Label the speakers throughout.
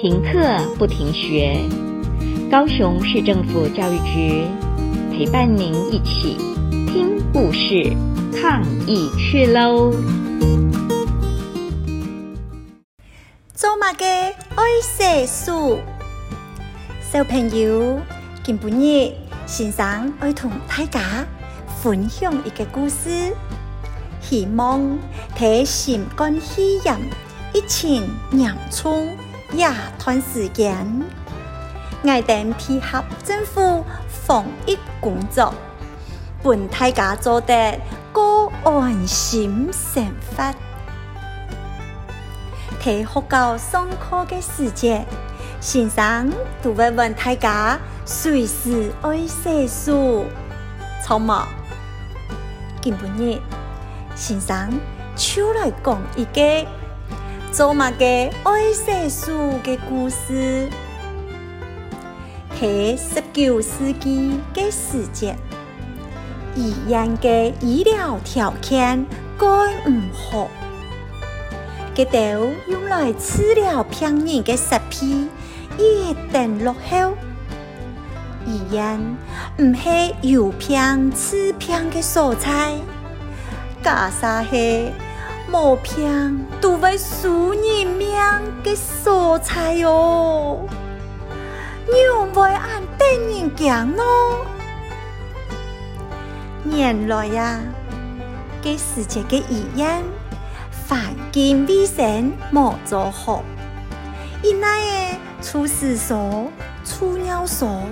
Speaker 1: 停课不停学，高雄市政府教育局陪伴您一起听故事、抗疫去喽！
Speaker 2: 做嘛个爱写书，小朋友，今晡日先生爱同大家分享一个故事，希望替心肝肺炎疫情严重这段时间，我哋配合政府防疫工作，本大家做得过安心生活。在学校上课的时节，先生都会问大家随时爱写书，错吗？今晡日，先生就来讲一个做嘛个爱写书的故事。在十九世纪的时节，医院的医疗条件该唔好。这道用来治疗病人的设备一定落后，医院唔系有病治病的所在，假设系冇病都会输人命的所在哦，你会按等人讲咯。原来呀，这世界的医院。环境卫生莫做好，因那个厨师所、储尿所，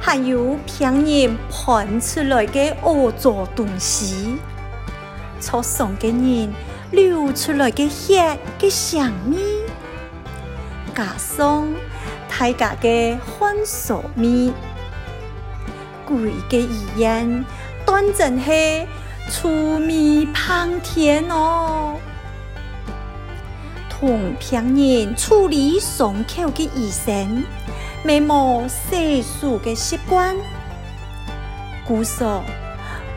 Speaker 2: 还有病人喷出来的恶作东西，厕所的人流出来的血的香味，加上大家的汗水味，规个医院当真系臭味喷天哦！同病人处理伤口的医生，没冇写书的习惯。据说，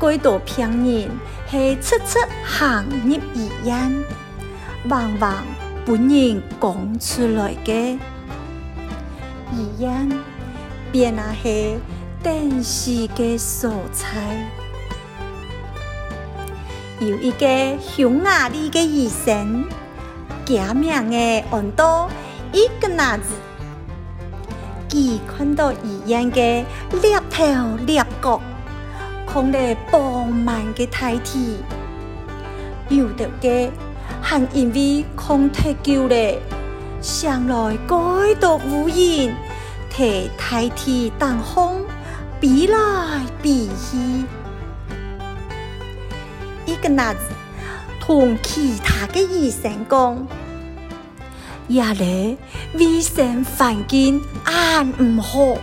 Speaker 2: 许多病人系初次行入医院，往往不能讲出来的。医院变那系等死的所在。有一个匈牙利的医生。假名的安多伊格纳兹，佢看到医院的猎头猎角，空得饱满的大体，有的个还因为空太久了，上来盖到无人，替大体当风，比来比去，伊格纳兹同其他的医生讲。亚嘞，卫生环境安唔好，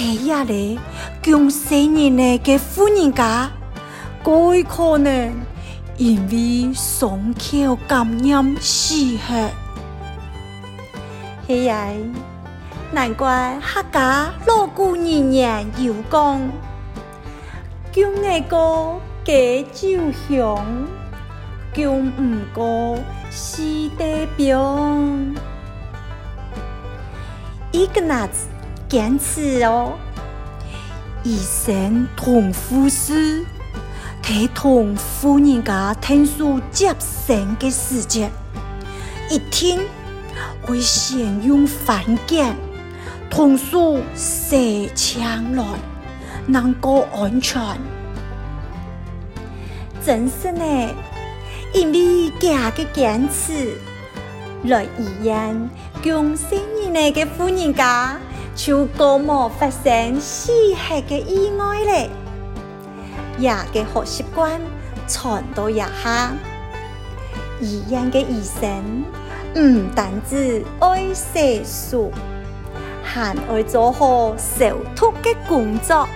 Speaker 2: 睇亚嘞，共生人嘞个富人家，该可能因为伤口感染死去。系呀，难怪客家老古人言有讲，共那个给酒香，共唔过。是代表伊格纳兹坚持哦，医生同护士陪同富人家听书接生的时节，一天会先用番梘同书洗枪来，能够安全，真是呢。因为家的坚持，来医院共生人来的富人家就过冇发生死害的意外嘞。也嘅好习惯传到一下，医院的医生唔单止爱写书，还爱做好手托的工作，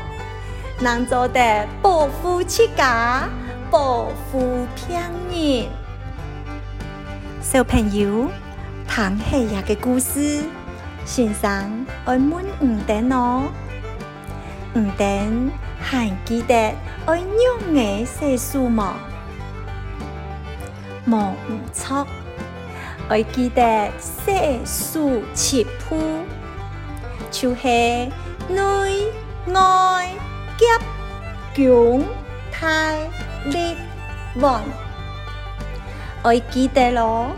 Speaker 2: 能做得保护自家。保护平人，小朋友，听下呀个故事，先生爱问唔等哦，唔等还记得爱用爱写书吗？冇错，爱记得细数七步，就是内外夹迥大力旺。爱记得咯，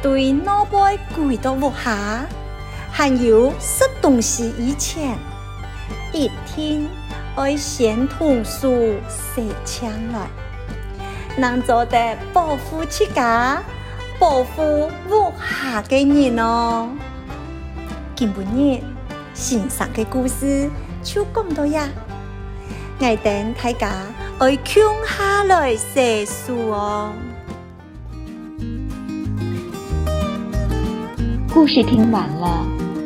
Speaker 2: 对脑袋跪到卧下，还有吃东西以前，一天爱先同书写枪来，能做得保护自家。保护屋下的人哦，今日先生的故事就讲到呀，我等大家爱共下来细数哦。
Speaker 1: 故事听完了，